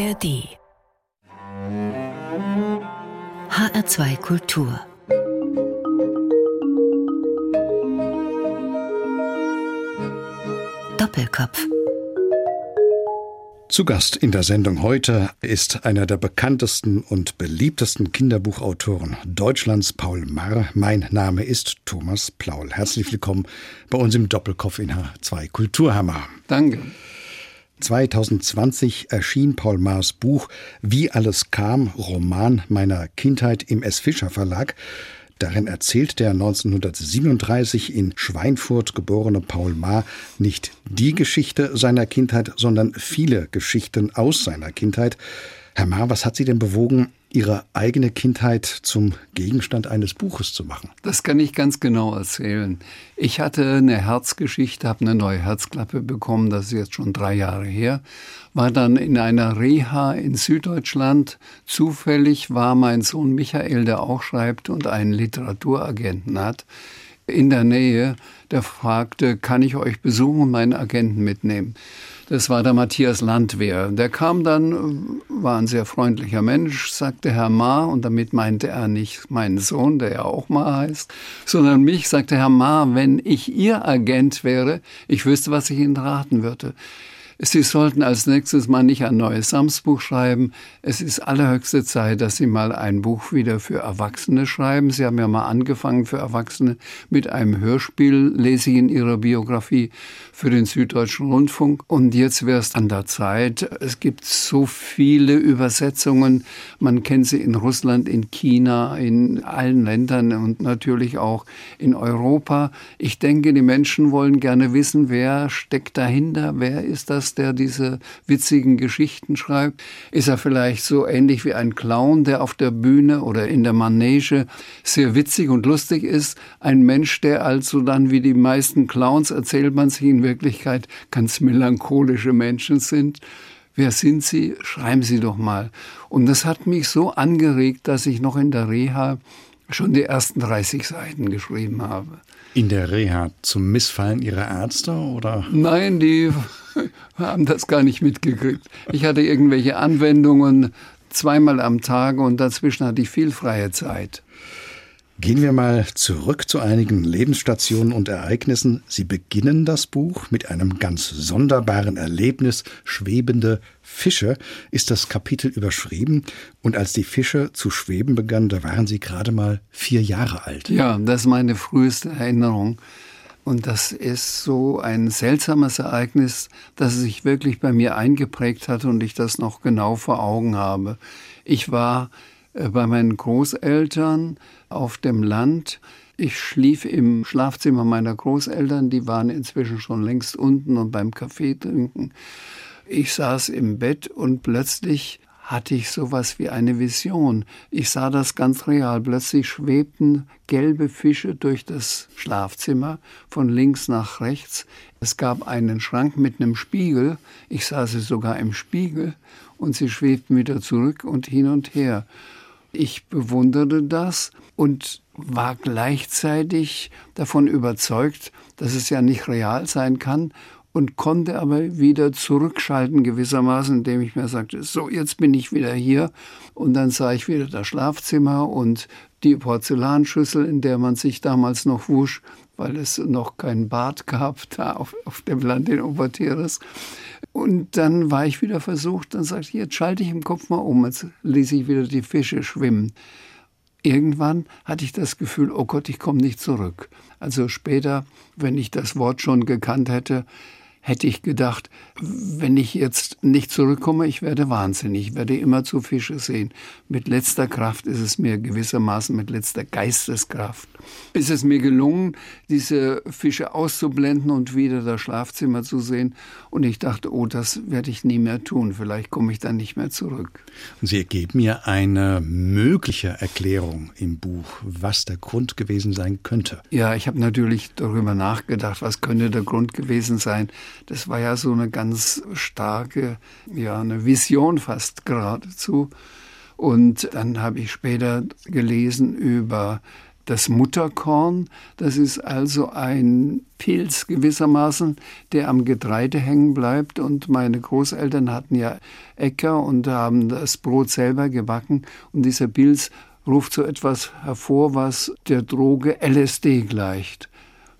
ARD HR2 Kultur Doppelkopf zu Gast in der Sendung heute ist einer der bekanntesten und beliebtesten Kinderbuchautoren Deutschlands, Paul Marr. Mein Name ist Thomas Plaul. Herzlich willkommen bei uns im Doppelkopf in H2 Kulturhammer. Danke. 2020 erschien Paul Maas Buch Wie alles kam, Roman meiner Kindheit im S. Fischer Verlag. Darin erzählt der 1937 in Schweinfurt geborene Paul Maar nicht die Geschichte seiner Kindheit, sondern viele Geschichten aus seiner Kindheit. Herr Maar, was hat Sie denn bewogen, Ihre eigene Kindheit zum Gegenstand eines Buches zu machen? Das kann ich ganz genau erzählen. Ich hatte eine Herzgeschichte, habe eine neue Herzklappe bekommen, das ist jetzt schon drei Jahre her, war dann in einer Reha in Süddeutschland. Zufällig war mein Sohn Michael, der auch schreibt und einen Literaturagenten hat, in der Nähe, der fragte, kann ich euch besuchen und meinen Agenten mitnehmen? Das war der Matthias Landwehr. Der kam dann, war ein sehr freundlicher Mensch, sagte Herr Ma, und damit meinte er nicht meinen Sohn, der ja auch Ma heißt, sondern mich, sagte Herr Ma, wenn ich Ihr Agent wäre, ich wüsste, was ich Ihnen raten würde. Sie sollten als nächstes mal nicht ein neues Samsbuch schreiben. Es ist allerhöchste Zeit, dass Sie mal ein Buch wieder für Erwachsene schreiben. Sie haben ja mal angefangen für Erwachsene mit einem Hörspiel, lese ich in Ihrer Biografie, für den Süddeutschen Rundfunk. Und jetzt wäre es an der Zeit. Es gibt so viele Übersetzungen. Man kennt sie in Russland, in China, in allen Ländern und natürlich auch in Europa. Ich denke, die Menschen wollen gerne wissen, wer steckt dahinter, wer ist das der diese witzigen Geschichten schreibt? Ist er vielleicht so ähnlich wie ein Clown, der auf der Bühne oder in der Manege sehr witzig und lustig ist? Ein Mensch, der also dann wie die meisten Clowns, erzählt man sich in Wirklichkeit, ganz melancholische Menschen sind? Wer sind Sie? Schreiben Sie doch mal. Und das hat mich so angeregt, dass ich noch in der Reha schon die ersten 30 Seiten geschrieben habe. In der Reha zum Missfallen Ihrer Ärzte oder? Nein, die haben das gar nicht mitgekriegt. Ich hatte irgendwelche Anwendungen zweimal am Tag und dazwischen hatte ich viel freie Zeit. Gehen wir mal zurück zu einigen Lebensstationen und Ereignissen. Sie beginnen das Buch mit einem ganz sonderbaren Erlebnis. Schwebende Fische ist das Kapitel überschrieben. Und als die Fische zu schweben begannen, da waren Sie gerade mal vier Jahre alt. Ja, das ist meine früheste Erinnerung. Und das ist so ein seltsames Ereignis, das sich wirklich bei mir eingeprägt hat und ich das noch genau vor Augen habe. Ich war bei meinen Großeltern auf dem Land. Ich schlief im Schlafzimmer meiner Großeltern, die waren inzwischen schon längst unten und beim Kaffee trinken. Ich saß im Bett und plötzlich hatte ich sowas wie eine Vision. Ich sah das ganz real. Plötzlich schwebten gelbe Fische durch das Schlafzimmer von links nach rechts. Es gab einen Schrank mit einem Spiegel. Ich sah sie sogar im Spiegel und sie schwebten wieder zurück und hin und her. Ich bewunderte das und war gleichzeitig davon überzeugt, dass es ja nicht real sein kann und konnte aber wieder zurückschalten gewissermaßen, indem ich mir sagte, so, jetzt bin ich wieder hier. Und dann sah ich wieder das Schlafzimmer und die Porzellanschüssel, in der man sich damals noch wusch, weil es noch kein Bad gab, da auf, auf dem Land in Obertieres. Und dann war ich wieder versucht, dann sagte ich, jetzt schalte ich im Kopf mal um, jetzt ließ ich wieder die Fische schwimmen. Irgendwann hatte ich das Gefühl, oh Gott, ich komme nicht zurück. Also später, wenn ich das Wort schon gekannt hätte, hätte ich gedacht, wenn ich jetzt nicht zurückkomme, ich werde wahnsinnig, ich werde immer zu Fische sehen. Mit letzter Kraft ist es mir gewissermaßen, mit letzter Geisteskraft, ist es mir gelungen, diese Fische auszublenden und wieder das Schlafzimmer zu sehen. Und ich dachte, oh, das werde ich nie mehr tun, vielleicht komme ich dann nicht mehr zurück. Und Sie geben mir eine mögliche Erklärung im Buch, was der Grund gewesen sein könnte. Ja, ich habe natürlich darüber nachgedacht, was könnte der Grund gewesen sein das war ja so eine ganz starke, ja, eine Vision fast geradezu. Und dann habe ich später gelesen über Das Mutterkorn, das ist also ein Pilz gewissermaßen, der am Getreide hängen bleibt. Und meine Großeltern hatten ja Äcker und haben das Brot selber gebacken. Und dieser Pilz ruft so etwas hervor, was der Droge LSD gleicht.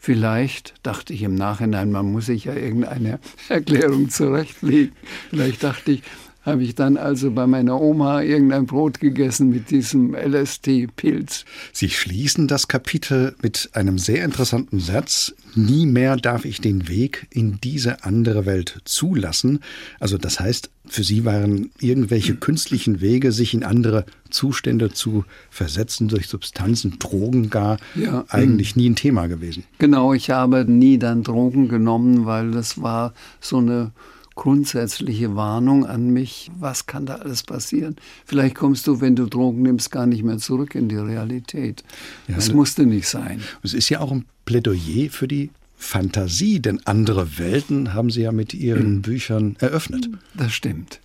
Vielleicht dachte ich im Nachhinein, man muss sich ja irgendeine Erklärung zurechtlegen. Vielleicht dachte ich, habe ich dann also bei meiner Oma irgendein Brot gegessen mit diesem LSD-Pilz. Sie schließen das Kapitel mit einem sehr interessanten Satz. Nie mehr darf ich den Weg in diese andere Welt zulassen. Also das heißt, für Sie waren irgendwelche künstlichen Wege, sich in andere Zustände zu versetzen durch Substanzen, Drogen gar, ja, eigentlich nie ein Thema gewesen. Genau, ich habe nie dann Drogen genommen, weil das war so eine grundsätzliche Warnung an mich, was kann da alles passieren? Vielleicht kommst du, wenn du Drogen nimmst, gar nicht mehr zurück in die Realität. Ja, das musste nicht sein. Es ist ja auch ein Plädoyer für die Fantasie, denn andere Welten haben Sie ja mit Ihren mhm. Büchern eröffnet. Das stimmt.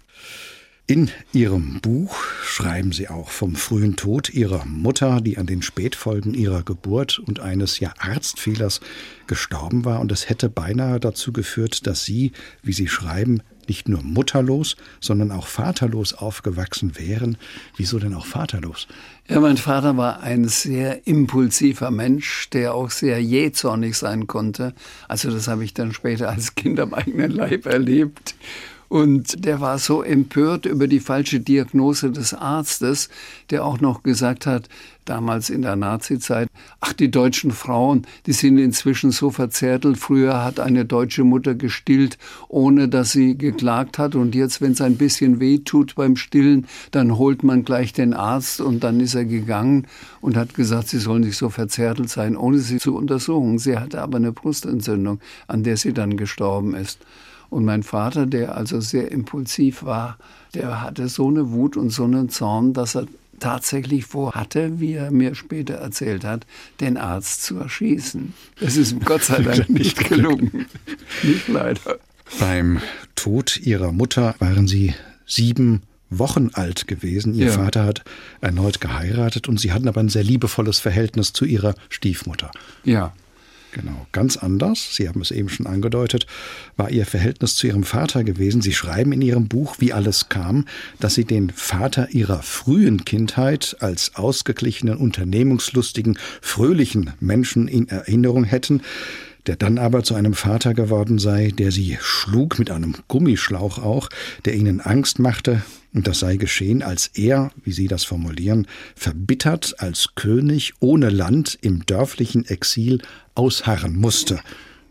In Ihrem Buch schreiben Sie auch vom frühen Tod Ihrer Mutter, die an den Spätfolgen ihrer Geburt und eines ja Arztfehlers gestorben war. Und es hätte beinahe dazu geführt, dass Sie, wie Sie schreiben, nicht nur mutterlos, sondern auch vaterlos aufgewachsen wären. Wieso denn auch vaterlos? Ja, mein Vater war ein sehr impulsiver Mensch, der auch sehr jähzornig sein konnte. Also das habe ich dann später als Kind am eigenen Leib erlebt. Und der war so empört über die falsche Diagnose des Arztes, der auch noch gesagt hat, damals in der Nazizeit, ach, die deutschen Frauen, die sind inzwischen so verzärtelt. Früher hat eine deutsche Mutter gestillt, ohne dass sie geklagt hat. Und jetzt, wenn es ein bisschen weh tut beim Stillen, dann holt man gleich den Arzt und dann ist er gegangen und hat gesagt, sie sollen nicht so verzärtelt sein, ohne sie zu untersuchen. Sie hatte aber eine Brustentzündung, an der sie dann gestorben ist. Und mein Vater, der also sehr impulsiv war, der hatte so eine Wut und so einen Zorn, dass er tatsächlich vorhatte, wie er mir später erzählt hat, den Arzt zu erschießen. Es ist Gott sei Dank nicht gelungen. nicht leider. Beim Tod ihrer Mutter waren sie sieben Wochen alt gewesen. Ihr ja. Vater hat erneut geheiratet und sie hatten aber ein sehr liebevolles Verhältnis zu ihrer Stiefmutter. Ja. Genau, ganz anders, Sie haben es eben schon angedeutet, war Ihr Verhältnis zu Ihrem Vater gewesen. Sie schreiben in Ihrem Buch, wie alles kam, dass Sie den Vater Ihrer frühen Kindheit als ausgeglichenen, unternehmungslustigen, fröhlichen Menschen in Erinnerung hätten der dann aber zu einem Vater geworden sei, der sie schlug mit einem Gummischlauch auch, der ihnen Angst machte, und das sei geschehen, als er, wie Sie das formulieren, verbittert als König ohne Land im dörflichen Exil ausharren musste.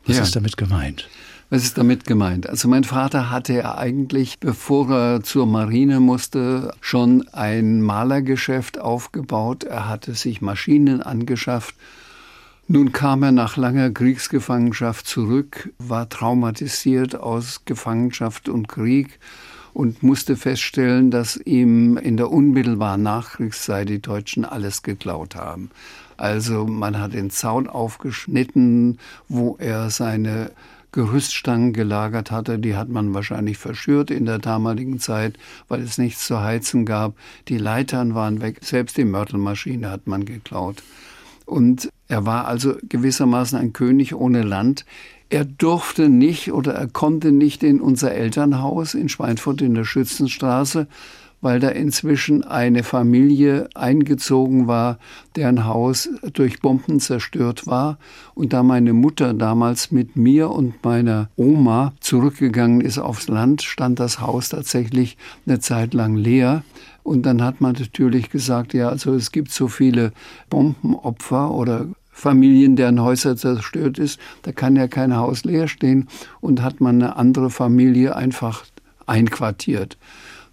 Was ja. ist damit gemeint? Was ist damit gemeint? Also mein Vater hatte ja eigentlich, bevor er zur Marine musste, schon ein Malergeschäft aufgebaut. Er hatte sich Maschinen angeschafft nun kam er nach langer Kriegsgefangenschaft zurück, war traumatisiert aus Gefangenschaft und Krieg und musste feststellen, dass ihm in der unmittelbaren Nachkriegszeit die Deutschen alles geklaut haben. Also man hat den Zaun aufgeschnitten, wo er seine Gerüststangen gelagert hatte, die hat man wahrscheinlich verschürt in der damaligen Zeit, weil es nichts zu heizen gab. Die Leitern waren weg, selbst die Mörtelmaschine hat man geklaut. Und er war also gewissermaßen ein König ohne Land. Er durfte nicht oder er konnte nicht in unser Elternhaus in Schweinfurt in der Schützenstraße, weil da inzwischen eine Familie eingezogen war, deren Haus durch Bomben zerstört war. Und da meine Mutter damals mit mir und meiner Oma zurückgegangen ist aufs Land, stand das Haus tatsächlich eine Zeit lang leer. Und dann hat man natürlich gesagt, ja, also es gibt so viele Bombenopfer oder Familien, deren Häuser zerstört ist, da kann ja kein Haus leer stehen und hat man eine andere Familie einfach einquartiert.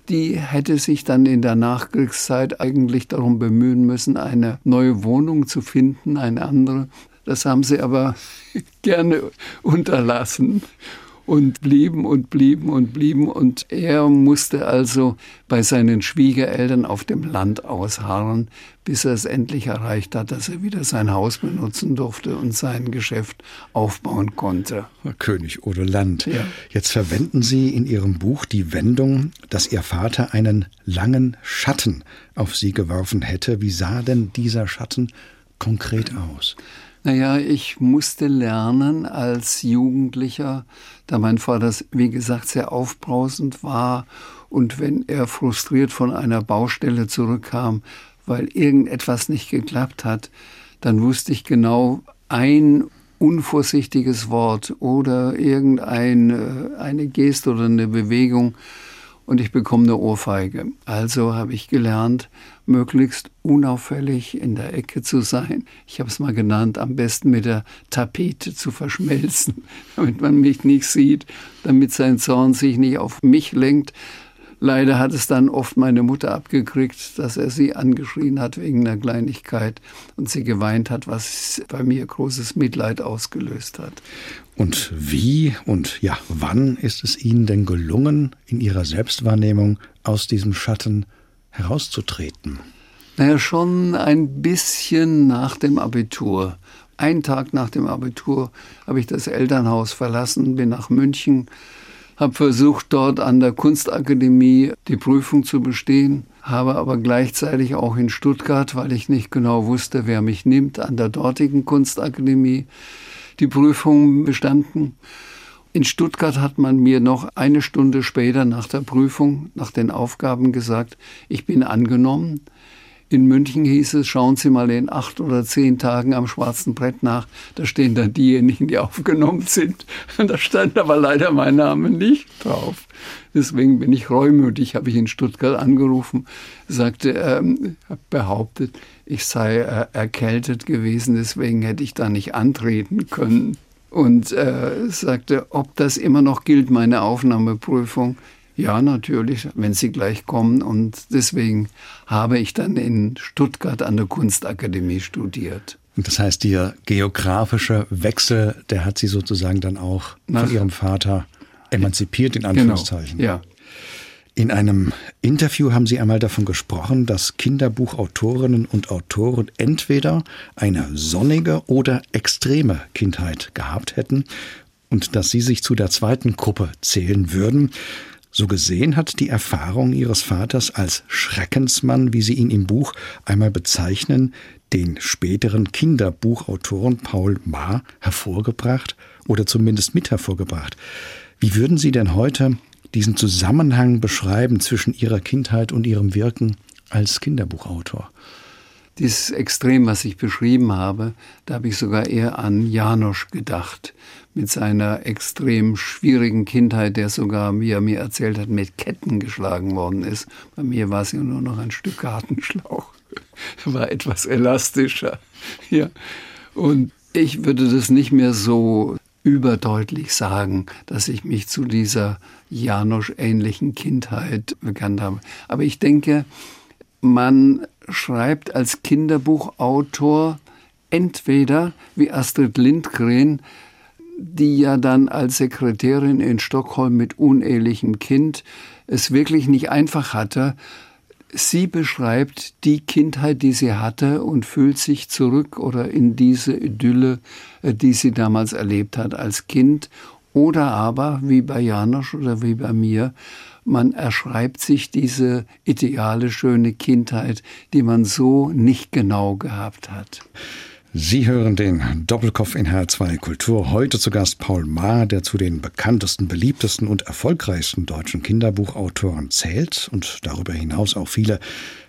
Die hätte sich dann in der Nachkriegszeit eigentlich darum bemühen müssen, eine neue Wohnung zu finden, eine andere. Das haben sie aber gerne unterlassen und blieben und blieben und blieben. Und er musste also bei seinen Schwiegereltern auf dem Land ausharren, bis er es endlich erreicht hat, dass er wieder sein Haus benutzen durfte und sein Geschäft aufbauen konnte. König oder Land. Ja. Jetzt verwenden Sie in Ihrem Buch die Wendung, dass Ihr Vater einen langen Schatten auf Sie geworfen hätte. Wie sah denn dieser Schatten konkret aus? Naja, ich musste lernen als Jugendlicher, da mein Vater, wie gesagt, sehr aufbrausend war und wenn er frustriert von einer Baustelle zurückkam, weil irgendetwas nicht geklappt hat, dann wusste ich genau, ein unvorsichtiges Wort oder irgendeine eine Geste oder eine Bewegung und ich bekomme eine Ohrfeige. Also habe ich gelernt, möglichst unauffällig in der Ecke zu sein. Ich habe es mal genannt, am besten mit der Tapete zu verschmelzen, damit man mich nicht sieht, damit sein Zorn sich nicht auf mich lenkt. Leider hat es dann oft meine Mutter abgekriegt, dass er sie angeschrien hat wegen einer Kleinigkeit und sie geweint hat, was bei mir großes Mitleid ausgelöst hat. Und wie und ja, wann ist es Ihnen denn gelungen, in Ihrer Selbstwahrnehmung aus diesem Schatten herauszutreten? Naja, schon ein bisschen nach dem Abitur. Ein Tag nach dem Abitur habe ich das Elternhaus verlassen, bin nach München, habe versucht, dort an der Kunstakademie die Prüfung zu bestehen, habe aber gleichzeitig auch in Stuttgart, weil ich nicht genau wusste, wer mich nimmt, an der dortigen Kunstakademie die Prüfung bestanden. In Stuttgart hat man mir noch eine Stunde später nach der Prüfung, nach den Aufgaben gesagt, ich bin angenommen. In München hieß es, schauen Sie mal in acht oder zehn Tagen am schwarzen Brett nach. Da stehen dann diejenigen, die aufgenommen sind. Da stand aber leider mein Name nicht drauf. Deswegen bin ich reumütig, habe ich in Stuttgart angerufen, sagte, ähm, behauptet, ich sei äh, erkältet gewesen, deswegen hätte ich da nicht antreten können und äh, sagte, ob das immer noch gilt, meine Aufnahmeprüfung. Ja, natürlich, wenn Sie gleich kommen. Und deswegen habe ich dann in Stuttgart an der Kunstakademie studiert. Und das heißt, Ihr geografischer Wechsel, der hat Sie sozusagen dann auch Nach, von Ihrem Vater emanzipiert, in genau, Anführungszeichen. Genau, ja. In einem Interview haben Sie einmal davon gesprochen, dass Kinderbuchautorinnen und Autoren entweder eine sonnige oder extreme Kindheit gehabt hätten und dass Sie sich zu der zweiten Gruppe zählen würden. So gesehen hat die Erfahrung Ihres Vaters als Schreckensmann, wie Sie ihn im Buch einmal bezeichnen, den späteren Kinderbuchautoren Paul Maar hervorgebracht oder zumindest mit hervorgebracht. Wie würden Sie denn heute diesen Zusammenhang beschreiben zwischen Ihrer Kindheit und Ihrem Wirken als Kinderbuchautor? Dieses Extrem, was ich beschrieben habe, da habe ich sogar eher an Janosch gedacht, mit seiner extrem schwierigen Kindheit, der sogar, wie er mir erzählt hat, mit Ketten geschlagen worden ist. Bei mir war es ja nur noch ein Stück Gartenschlauch. war etwas elastischer. Ja. Und ich würde das nicht mehr so überdeutlich sagen, dass ich mich zu dieser Janosch-ähnlichen Kindheit bekannt habe. Aber ich denke, man schreibt als Kinderbuchautor entweder wie Astrid Lindgren, die ja dann als Sekretärin in Stockholm mit unehelichem Kind es wirklich nicht einfach hatte, Sie beschreibt die Kindheit, die sie hatte und fühlt sich zurück oder in diese Idylle, äh, die sie damals erlebt hat als Kind. Oder aber, wie bei Janosch oder wie bei mir, man erschreibt sich diese ideale, schöne Kindheit, die man so nicht genau gehabt hat. Sie hören den Doppelkopf in H2 Kultur. Heute zu Gast Paul Maar, der zu den bekanntesten, beliebtesten und erfolgreichsten deutschen Kinderbuchautoren zählt und darüber hinaus auch viele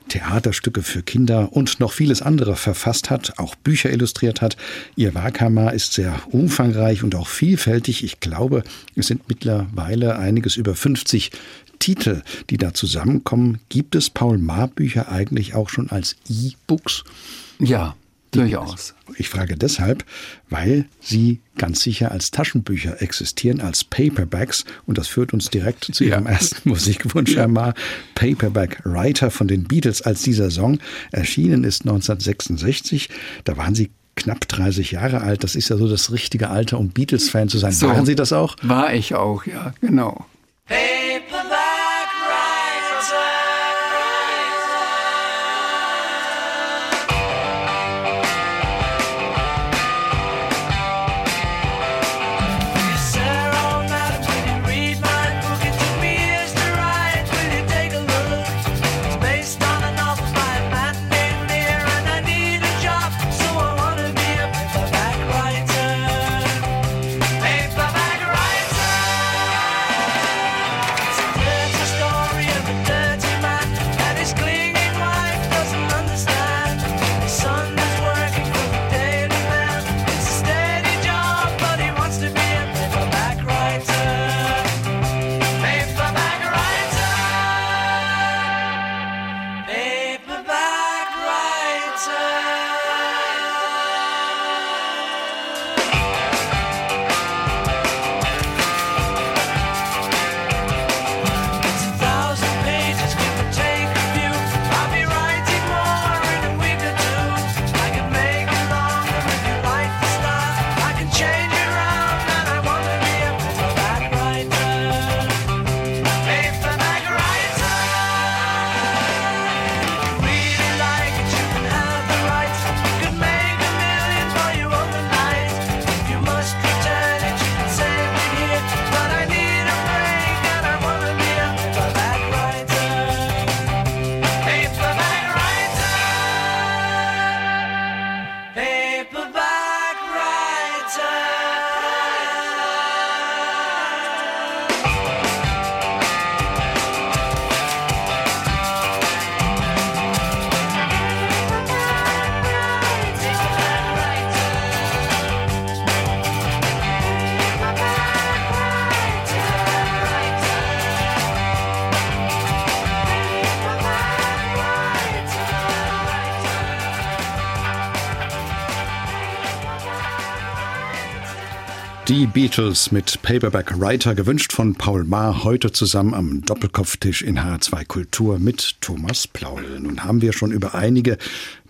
Theaterstücke für Kinder und noch vieles andere verfasst hat, auch Bücher illustriert hat. Ihr Werkhammer ist sehr umfangreich und auch vielfältig. Ich glaube, es sind mittlerweile einiges über 50 Titel, die da zusammenkommen. Gibt es Paul Maar Bücher eigentlich auch schon als E-Books? Ja, Durchaus. Ich frage deshalb, weil sie ganz sicher als Taschenbücher existieren, als Paperbacks. Und das führt uns direkt zu Ihrem ja. ersten Musikwunsch, Herr Ma. Paperback Writer von den Beatles, als dieser Song erschienen ist 1966. Da waren Sie knapp 30 Jahre alt. Das ist ja so das richtige Alter, um Beatles-Fan zu sein. So, waren Sie das auch? War ich auch, ja, genau. Die Beatles mit Paperback Writer, gewünscht von Paul Maar, heute zusammen am Doppelkopftisch in H2 Kultur mit Thomas Plaul. Nun haben wir schon über einige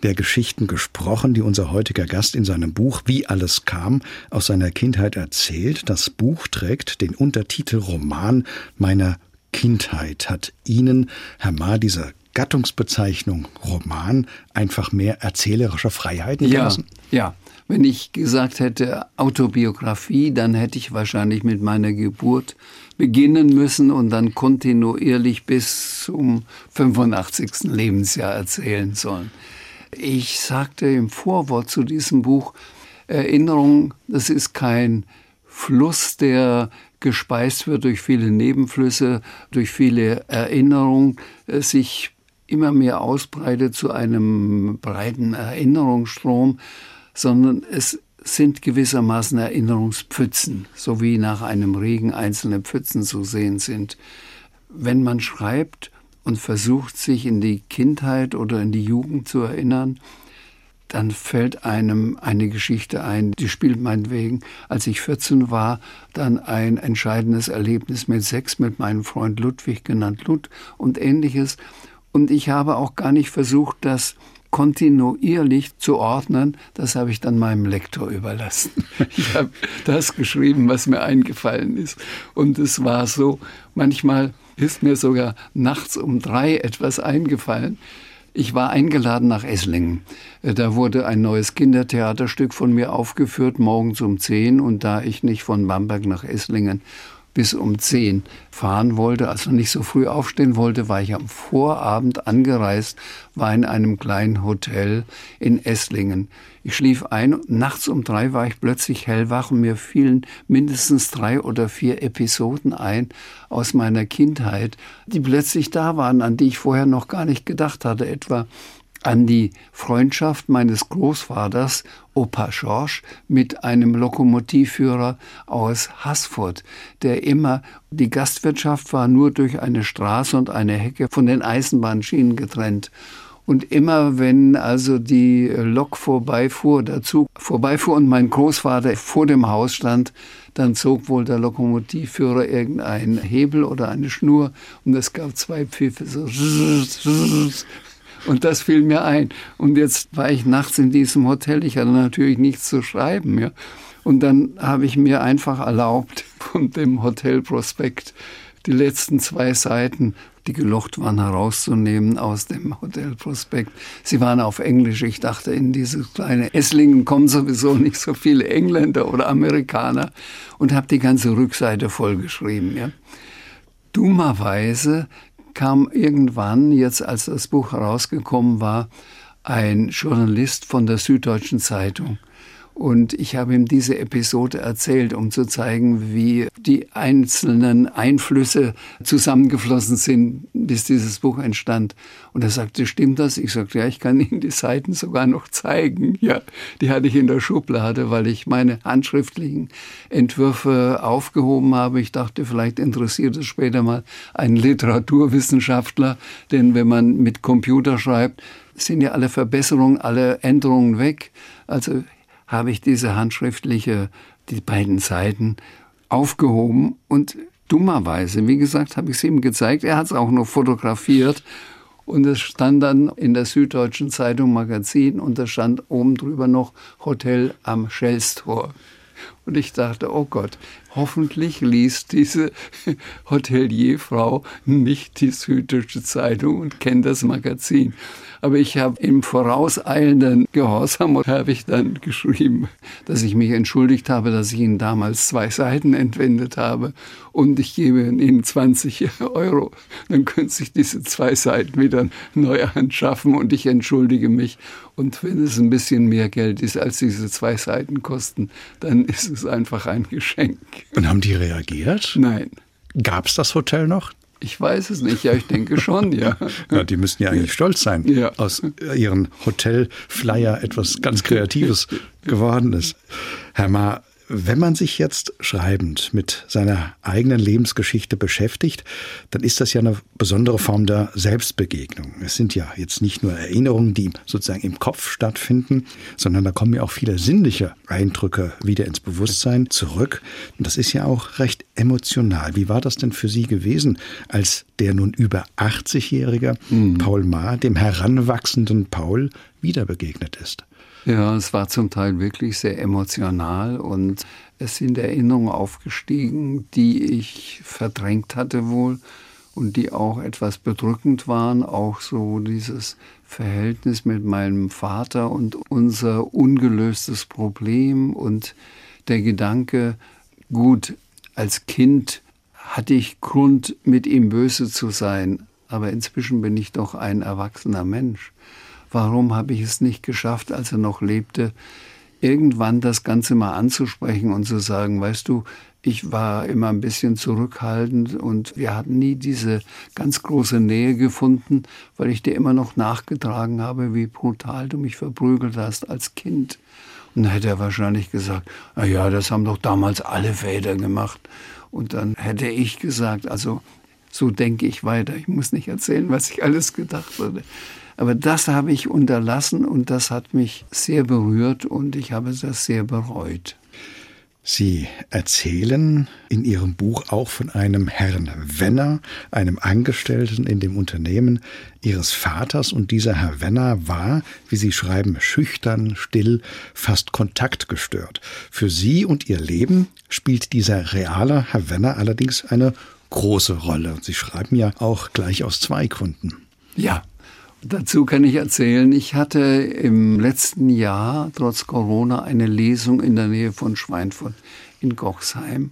der Geschichten gesprochen, die unser heutiger Gast in seinem Buch Wie alles kam aus seiner Kindheit erzählt. Das Buch trägt den Untertitel Roman meiner Kindheit. Hat Ihnen, Herr Maar, diese Gattungsbezeichnung Roman einfach mehr erzählerische Freiheiten gelassen? Ja, ja. Wenn ich gesagt hätte Autobiografie, dann hätte ich wahrscheinlich mit meiner Geburt beginnen müssen und dann kontinuierlich bis zum 85. Lebensjahr erzählen sollen. Ich sagte im Vorwort zu diesem Buch, Erinnerung, das ist kein Fluss, der gespeist wird durch viele Nebenflüsse, durch viele Erinnerungen, sich immer mehr ausbreitet zu einem breiten Erinnerungsstrom, sondern es sind gewissermaßen Erinnerungspfützen, so wie nach einem Regen einzelne Pfützen zu sehen sind. Wenn man schreibt und versucht, sich in die Kindheit oder in die Jugend zu erinnern, dann fällt einem eine Geschichte ein, die spielt meinetwegen, als ich 14 war, dann ein entscheidendes Erlebnis mit Sex mit meinem Freund Ludwig, genannt Lud und ähnliches. Und ich habe auch gar nicht versucht, das kontinuierlich zu ordnen, das habe ich dann meinem Lektor überlassen. Ich habe das geschrieben, was mir eingefallen ist. Und es war so, manchmal ist mir sogar nachts um drei etwas eingefallen. Ich war eingeladen nach Esslingen. Da wurde ein neues Kindertheaterstück von mir aufgeführt, morgens um zehn. Und da ich nicht von Bamberg nach Esslingen bis um zehn fahren wollte, also nicht so früh aufstehen wollte, war ich am Vorabend angereist, war in einem kleinen Hotel in Esslingen. Ich schlief ein, nachts um drei war ich plötzlich hellwach und mir fielen mindestens drei oder vier Episoden ein aus meiner Kindheit, die plötzlich da waren, an die ich vorher noch gar nicht gedacht hatte, etwa an die Freundschaft meines Großvaters, Opa Schorsch, mit einem Lokomotivführer aus Haßfurt, der immer, die Gastwirtschaft war nur durch eine Straße und eine Hecke von den Eisenbahnschienen getrennt. Und immer wenn also die Lok vorbeifuhr, der Zug vorbeifuhr und mein Großvater vor dem Haus stand, dann zog wohl der Lokomotivführer irgendeinen Hebel oder eine Schnur und es gab zwei Pfiffe, so und das fiel mir ein. Und jetzt war ich nachts in diesem Hotel. Ich hatte natürlich nichts zu schreiben. Ja. Und dann habe ich mir einfach erlaubt, von dem Hotelprospekt die letzten zwei Seiten, die gelocht waren, herauszunehmen aus dem Hotelprospekt. Sie waren auf Englisch. Ich dachte, in dieses kleine Esslingen kommen sowieso nicht so viele Engländer oder Amerikaner und habe die ganze Rückseite vollgeschrieben. Ja. Dummerweise kam irgendwann, jetzt als das Buch herausgekommen war, ein Journalist von der Süddeutschen Zeitung und ich habe ihm diese Episode erzählt, um zu zeigen, wie die einzelnen Einflüsse zusammengeflossen sind, bis dieses Buch entstand. Und er sagte, stimmt das? Ich sagte, ja, ich kann Ihnen die Seiten sogar noch zeigen. Ja, die hatte ich in der Schublade, weil ich meine handschriftlichen Entwürfe aufgehoben habe. Ich dachte, vielleicht interessiert es später mal einen Literaturwissenschaftler, denn wenn man mit Computer schreibt, sind ja alle Verbesserungen, alle Änderungen weg. Also habe ich diese handschriftliche, die beiden Seiten aufgehoben und dummerweise, wie gesagt, habe ich es ihm gezeigt. Er hat es auch noch fotografiert und es stand dann in der Süddeutschen Zeitung Magazin und da stand oben drüber noch Hotel am Schellstor. Und ich dachte, oh Gott, hoffentlich liest diese Hotelierfrau nicht die Süddeutsche Zeitung und kennt das Magazin. Aber ich habe im vorauseilenden Gehorsam habe ich dann geschrieben, dass ich mich entschuldigt habe, dass ich Ihnen damals zwei Seiten entwendet habe und ich gebe Ihnen 20 Euro. Dann können Sie sich diese zwei Seiten wieder neu anschaffen und ich entschuldige mich. Und wenn es ein bisschen mehr Geld ist, als diese zwei Seiten kosten, dann ist es einfach ein Geschenk. Und haben die reagiert? Nein. Gab es das Hotel noch? Ich weiß es nicht, ja, ich denke schon, ja. ja die müssten ja eigentlich stolz sein, ja. aus ihren Hotelflyer etwas ganz Kreatives geworden ist. Herr Ma, Wenn man sich jetzt schreibend mit seiner eigenen Lebensgeschichte beschäftigt, dann ist das ja eine besondere Form der Selbstbegegnung. Es sind ja jetzt nicht nur Erinnerungen, die sozusagen im Kopf stattfinden, sondern da kommen ja auch viele sinnliche Eindrücke wieder ins Bewusstsein zurück. Und das ist ja auch recht emotional. Wie war das denn für Sie gewesen, als der nun über 80-jährige mhm. Paul Maar dem heranwachsenden Paul wieder begegnet ist? Ja, es war zum Teil wirklich sehr emotional und es sind Erinnerungen aufgestiegen, die ich verdrängt hatte wohl und die auch etwas bedrückend waren. Auch so dieses Verhältnis mit meinem Vater und unser ungelöstes Problem und der Gedanke, gut, als Kind hatte ich Grund, mit ihm böse zu sein, aber inzwischen bin ich doch ein erwachsener Mensch warum habe ich es nicht geschafft, als er noch lebte, irgendwann das Ganze mal anzusprechen und zu sagen, weißt du, ich war immer ein bisschen zurückhaltend und wir hatten nie diese ganz große Nähe gefunden, weil ich dir immer noch nachgetragen habe, wie brutal du mich verprügelt hast als Kind. Und dann hätte er wahrscheinlich gesagt, na ja, das haben doch damals alle Väter gemacht. Und dann hätte ich gesagt, also so denke ich weiter. Ich muss nicht erzählen, was ich alles gedacht hatte. Aber das habe ich unterlassen und das hat mich sehr berührt und ich habe das sehr bereut. Sie erzählen in Ihrem Buch auch von einem Herrn Wenner, einem Angestellten in dem Unternehmen Ihres Vaters. Und dieser Herr Wenner war, wie Sie schreiben, schüchtern, still, fast kontaktgestört. Für Sie und Ihr Leben spielt dieser reale Herr Wenner allerdings eine große Rolle. Sie schreiben ja auch gleich aus zwei Gründen. Ja, Dazu kann ich erzählen, ich hatte im letzten Jahr trotz Corona eine Lesung in der Nähe von Schweinfurt in Gochsheim.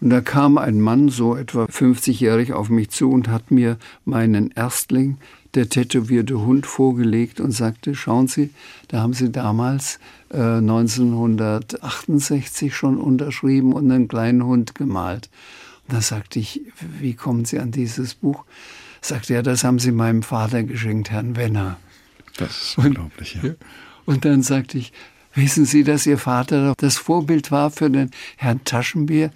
Und da kam ein Mann, so etwa 50-jährig, auf mich zu und hat mir meinen Erstling, der tätowierte Hund, vorgelegt und sagte, schauen Sie, da haben Sie damals äh, 1968 schon unterschrieben und einen kleinen Hund gemalt. Und da sagte ich, wie kommen Sie an dieses Buch? Sagte er, das haben Sie meinem Vater geschenkt, Herrn Wenner. Das ist unglaublich, ja. Und dann sagte ich, wissen Sie, dass Ihr Vater das Vorbild war für den Herrn Taschenbier?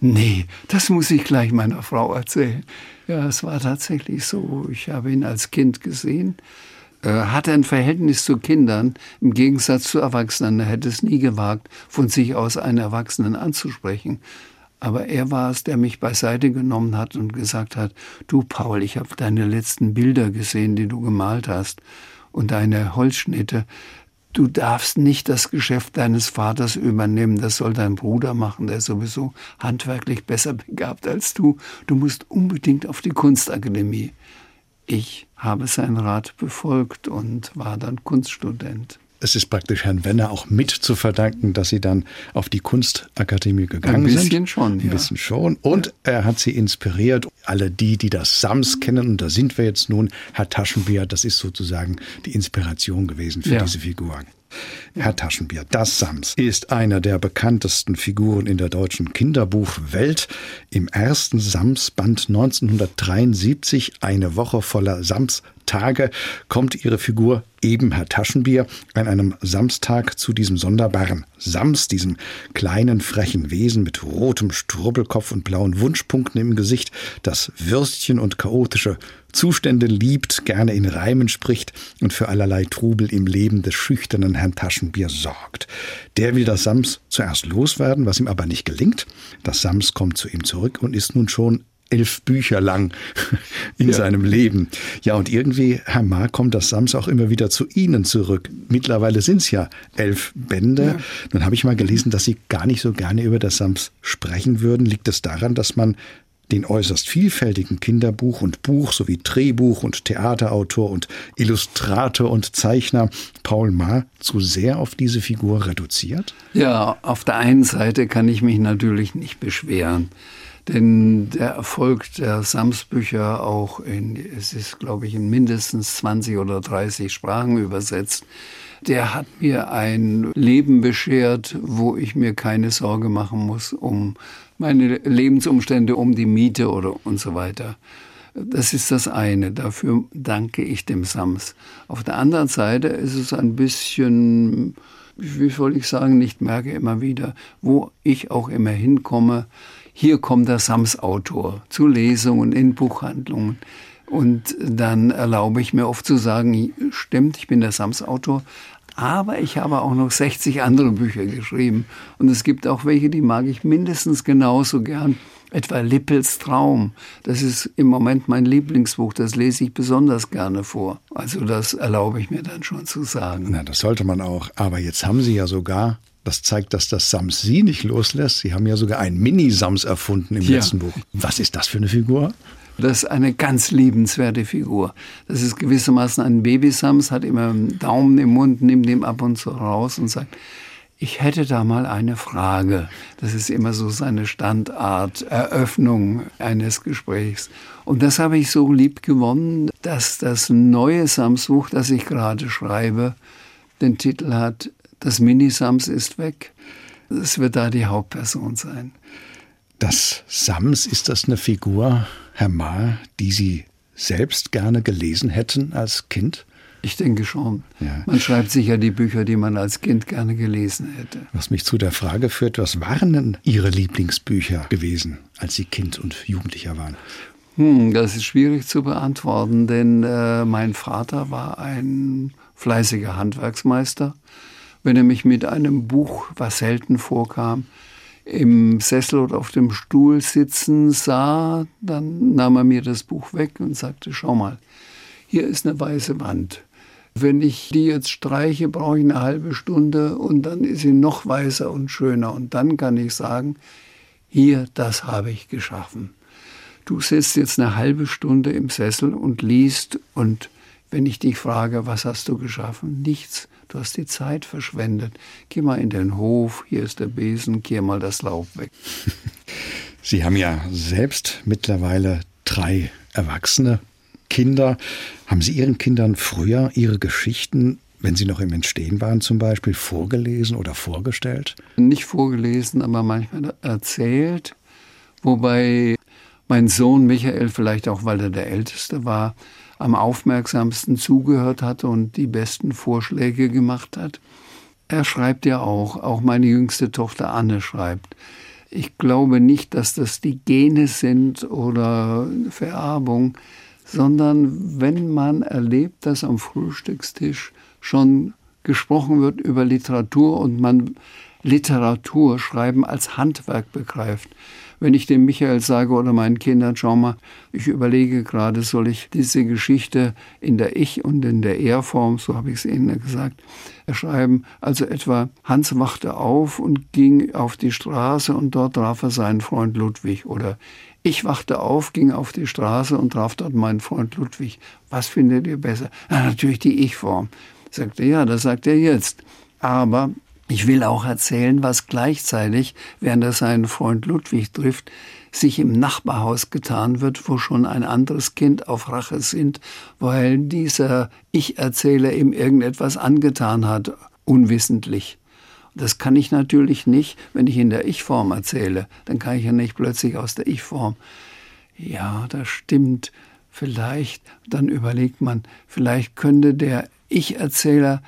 Nee, das muss ich gleich meiner Frau erzählen. Ja, es war tatsächlich so. Ich habe ihn als Kind gesehen. Hatte ein Verhältnis zu Kindern im Gegensatz zu Erwachsenen. Er hätte es nie gewagt, von sich aus einen Erwachsenen anzusprechen. Aber er war es, der mich beiseite genommen hat und gesagt hat, du Paul, ich habe deine letzten Bilder gesehen, die du gemalt hast und deine Holzschnitte. Du darfst nicht das Geschäft deines Vaters übernehmen, das soll dein Bruder machen, der ist sowieso handwerklich besser begabt als du. Du musst unbedingt auf die Kunstakademie. Ich habe seinen Rat befolgt und war dann Kunststudent es ist praktisch Herrn Wenner auch mit zu verdanken, dass Sie dann auf die Kunstakademie gegangen sind. Ein bisschen sind. schon, ja. Ein bisschen schon. Und er hat Sie inspiriert. Alle die, die das Sams kennen, und da sind wir jetzt nun, Herr Taschenbier, das ist sozusagen die Inspiration gewesen für ja. diese Figur. Herr Taschenbier, das Sams ist einer der bekanntesten Figuren in der deutschen Kinderbuchwelt. Im ersten Sams-Band 1973, eine Woche voller Sams-Tage, kommt ihre Figur eben Herr Taschenbier an einem Samstag zu diesem sonderbaren Sams, diesem kleinen frechen Wesen mit rotem Strubbelkopf und blauen Wunschpunkten im Gesicht, das Würstchen und chaotische Zustände liebt, gerne in Reimen spricht und für allerlei Trubel im Leben des schüchternen Herrn Taschenbier sorgt. Der will das Sams zuerst loswerden, was ihm aber nicht gelingt. Das Sams kommt zu ihm zurück und ist nun schon elf Bücher lang in ja. seinem Leben. Ja, und irgendwie, Herr Maar, kommt das Sams auch immer wieder zu Ihnen zurück. Mittlerweile sind es ja elf Bände. Ja. Nun habe ich mal gelesen, dass Sie gar nicht so gerne über das Sams sprechen würden. Liegt es daran, dass man den äußerst vielfältigen Kinderbuch- und Buch- sowie Drehbuch- und Theaterautor und Illustrator und Zeichner Paul Maar zu sehr auf diese Figur reduziert? Ja, auf der einen Seite kann ich mich natürlich nicht beschweren. Denn der Erfolg der Sams-Bücher auch in, es ist, glaube ich, in mindestens 20 oder 30 Sprachen übersetzt, der hat mir ein Leben beschert, wo ich mir keine Sorge machen muss um meine Lebensumstände, um die Miete oder und so weiter. Das ist das eine. Dafür danke ich dem Sams. Auf der anderen Seite ist es ein bisschen wie soll ich sagen, nicht merke immer wieder, wo ich auch immer hinkomme, hier kommt der Sams-Autor zu Lesungen in Buchhandlungen. Und dann erlaube ich mir oft zu sagen, stimmt, ich bin der Sams-Autor, aber ich habe auch noch 60 andere Bücher geschrieben. Und es gibt auch welche, die mag ich mindestens genauso gern. Etwa Lippels Traum. Das ist im Moment mein Lieblingsbuch. Das lese ich besonders gerne vor. Also das erlaube ich mir dann schon zu sagen. Na, das sollte man auch. Aber jetzt haben Sie ja sogar das zeigt, dass das Sams Sie nicht loslässt. Sie haben ja sogar einen Mini-Sams erfunden im ja. letzten Buch. Was ist das für eine Figur? Das ist eine ganz liebenswerte Figur. Das ist gewissermaßen ein Babysams, hat immer einen Daumen im Mund, nimmt ihn ab und zu raus und sagt, ich hätte da mal eine Frage. Das ist immer so seine Standart, Eröffnung eines Gesprächs. Und das habe ich so lieb gewonnen, dass das neue Sams-Buch, das ich gerade schreibe, den Titel hat Das Mini-Sams ist weg. Es wird da die Hauptperson sein. Das Sams, ist das eine Figur, Herr Mahr, die Sie selbst gerne gelesen hätten als Kind? Ich denke schon. Ja. Man schreibt sicher die Bücher, die man als Kind gerne gelesen hätte. Was mich zu der Frage führt, was waren denn Ihre Lieblingsbücher gewesen, als Sie Kind und Jugendlicher waren? Hm, das ist schwierig zu beantworten, denn äh, mein Vater war ein fleißiger Handwerksmeister. Wenn er mich mit einem Buch, was selten vorkam, im Sessel oder auf dem Stuhl sitzen sah, dann nahm er mir das Buch weg und sagte, schau mal, hier ist eine weiße Wand. Wenn ich die jetzt streiche, brauche ich eine halbe Stunde und dann ist sie noch weißer und schöner. Und dann kann ich sagen, hier, das habe ich geschaffen. Du sitzt jetzt eine halbe Stunde im Sessel und liest und wenn ich dich frage, was hast du geschaffen? Nichts. Du hast die Zeit verschwendet. Geh mal in den Hof, hier ist der Besen, kehr mal das Laub weg. Sie haben ja selbst mittlerweile drei erwachsene Kinder. Haben Sie Ihren Kindern früher Ihre Geschichten wenn Sie noch im Entstehen waren zum Beispiel, vorgelesen oder vorgestellt? Nicht vorgelesen, aber manchmal erzählt. Wobei mein Sohn Michael, vielleicht auch weil er der Älteste war, am aufmerksamsten zugehört hatte und die besten Vorschläge gemacht hat. Er schreibt ja auch, auch meine jüngste Tochter Anne schreibt. Ich glaube nicht, dass das die Gene sind oder Vererbung, sondern wenn man erlebt, dass am Frühstückstisch schon gesprochen wird über Literatur und man Literatur schreiben als Handwerk begreift, wenn ich dem Michael sage oder meinen Kindern, schau mal, ich überlege gerade, soll ich diese Geschichte in der Ich- und in der Er-Form, so habe ich es Ihnen gesagt, schreiben. Also etwa, Hans wachte auf und ging auf die Straße und dort traf er seinen Freund Ludwig. Oder ich wachte auf, ging auf die Straße und traf dort meinen Freund Ludwig. Was findet ihr besser? Ja, natürlich die Ich-Form. Sagte, ja, das sagt er jetzt. Aber ich will auch erzählen, was gleichzeitig, während er seinen Freund Ludwig trifft, sich im Nachbarhaus getan wird, wo schon ein anderes Kind auf Rache sind, weil dieser Ich-Erzähler ihm irgendetwas angetan hat, unwissentlich. Das kann ich natürlich nicht, wenn ich in der Ich-Form erzähle. Dann kann ich ja nicht plötzlich aus der Ich-Form. Ja, das stimmt. Vielleicht, dann überlegt man, vielleicht könnte der Ich-Erzähler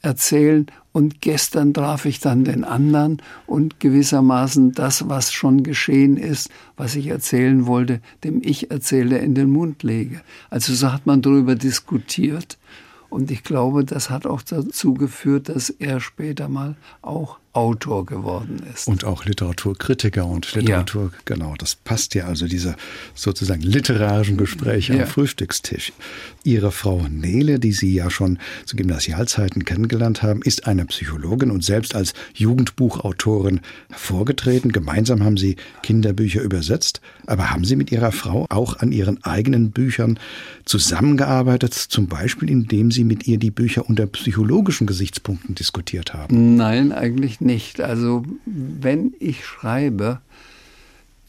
erzählen und gestern traf ich dann den anderen und gewissermaßen das, was schon geschehen ist, was ich erzählen wollte, dem Ich erzähle in den Mund lege. Also so hat man darüber diskutiert und ich glaube, das hat auch dazu geführt, dass er später mal auch Autor geworden ist. Und auch Literaturkritiker und Literatur, ja. genau, das passt ja also diese sozusagen literarischen Gespräche ja. am Frühstückstisch. Ihre Frau Nele, die Sie ja schon zu Gymnasialzeiten kennengelernt haben, ist eine Psychologin und selbst als Jugendbuchautorin hervorgetreten. Gemeinsam haben Sie Kinderbücher übersetzt. Aber haben Sie mit Ihrer Frau auch an Ihren eigenen Büchern zusammengearbeitet, zum Beispiel indem Sie mit ihr die Bücher unter psychologischen Gesichtspunkten diskutiert haben? Nein, eigentlich nicht. Also wenn ich schreibe,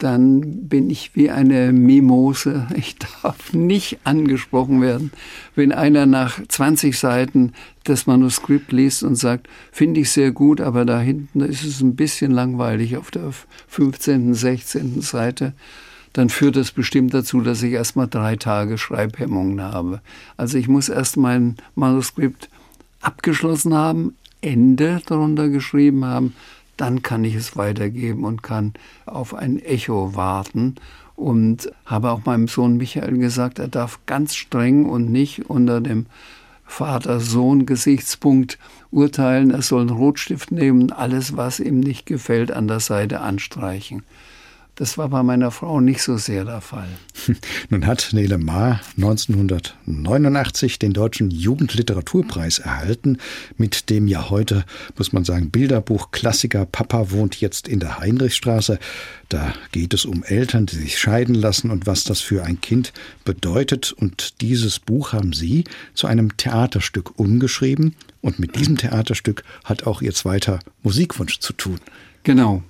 dann bin ich wie eine Mimose. Ich darf nicht angesprochen werden. Wenn einer nach 20 Seiten das Manuskript liest und sagt, finde ich sehr gut, aber da hinten ist es ein bisschen langweilig auf der 15., 16. Seite, dann führt das bestimmt dazu, dass ich erst mal drei Tage Schreibhemmungen habe. Also ich muss erst mein Manuskript abgeschlossen haben, Ende darunter geschrieben haben, dann kann ich es weitergeben und kann auf ein Echo warten. Und habe auch meinem Sohn Michael gesagt, er darf ganz streng und nicht unter dem Vater-Sohn-Gesichtspunkt urteilen. Er soll einen Rotstift nehmen, alles, was ihm nicht gefällt, an der Seite anstreichen. Das war bei meiner Frau nicht so sehr der Fall. Nun hat Nele Maar 1989 den Deutschen Jugendliteraturpreis erhalten, mit dem ja heute, muss man sagen, Bilderbuch-Klassiker Papa wohnt jetzt in der Heinrichstraße. Da geht es um Eltern, die sich scheiden lassen und was das für ein Kind bedeutet. Und dieses Buch haben Sie zu einem Theaterstück umgeschrieben. Und mit diesem Theaterstück hat auch Ihr zweiter Musikwunsch zu tun. Genau.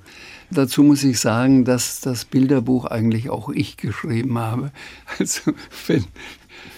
Dazu muss ich sagen, dass das Bilderbuch eigentlich auch ich geschrieben habe. Also wenn,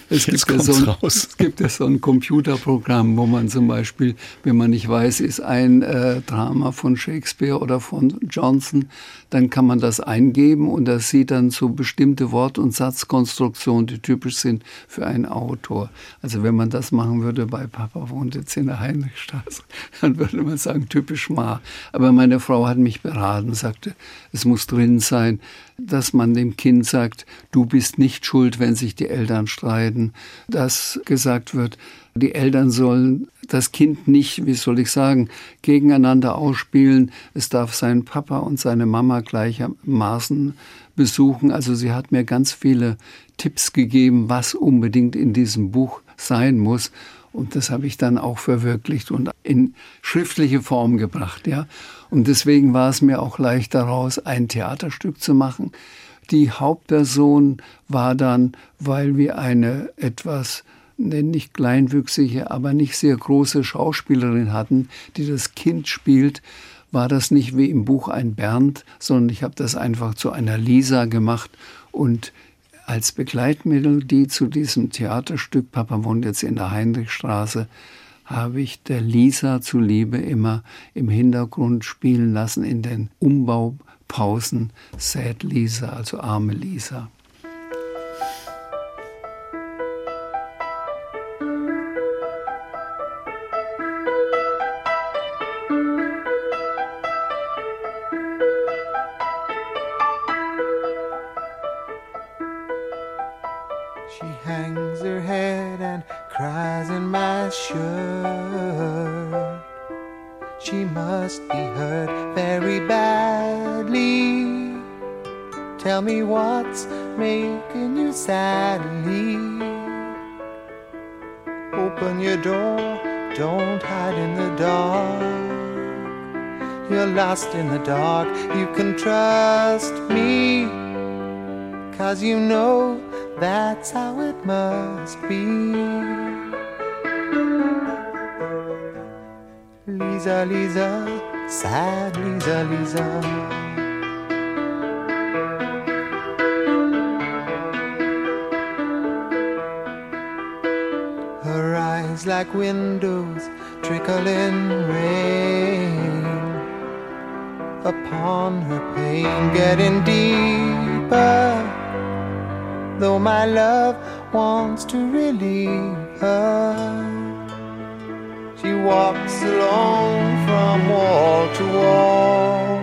es gibt, ja so ein, es gibt ja so ein Computerprogramm, wo man zum Beispiel, wenn man nicht weiß, ist ein äh, Drama von Shakespeare oder von Johnson, dann kann man das eingeben und das sieht dann so bestimmte Wort- und Satzkonstruktionen, die typisch sind für einen Autor. Also wenn man das machen würde bei Papa wohnt jetzt in der Heinrichstraße, dann würde man sagen, typisch Ma. Aber meine Frau hat mich beraten, sagte, es muss drin sein, dass man dem Kind sagt, du bist nicht schuld, wenn sich die Eltern streiten, dass gesagt wird, die Eltern sollen das Kind nicht, wie soll ich sagen, gegeneinander ausspielen. Es darf seinen Papa und seine Mama gleichermaßen besuchen. Also sie hat mir ganz viele Tipps gegeben, was unbedingt in diesem Buch sein muss. Und das habe ich dann auch verwirklicht und in schriftliche Form gebracht, ja. Und deswegen war es mir auch leicht daraus, ein Theaterstück zu machen. Die Hauptperson war dann, weil wir eine etwas nicht kleinwüchsige, aber nicht sehr große Schauspielerin hatten, die das Kind spielt, war das nicht wie im Buch ein Bernd, sondern ich habe das einfach zu einer Lisa gemacht und als Begleitmittel, die zu diesem Theaterstück, Papa wohnt jetzt in der Heinrichstraße, habe ich der Lisa zuliebe immer im Hintergrund spielen lassen in den Umbaupausen Sad Lisa, also arme Lisa. Tell me what's making you sad and leave. Open your door, don't hide in the dark. You're lost in the dark, you can trust me. Cause you know that's how it must be. Lisa, Lisa, sad Lisa, Lisa. Like windows trickling rain upon her pain getting deeper. Though my love wants to relieve her, she walks alone from wall to wall,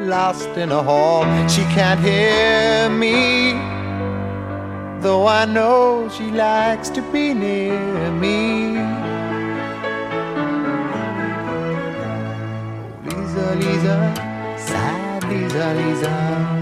lost in a hall. She can't hear me, though I know she likes to be near me. Lisa, sad Lisa, Lisa.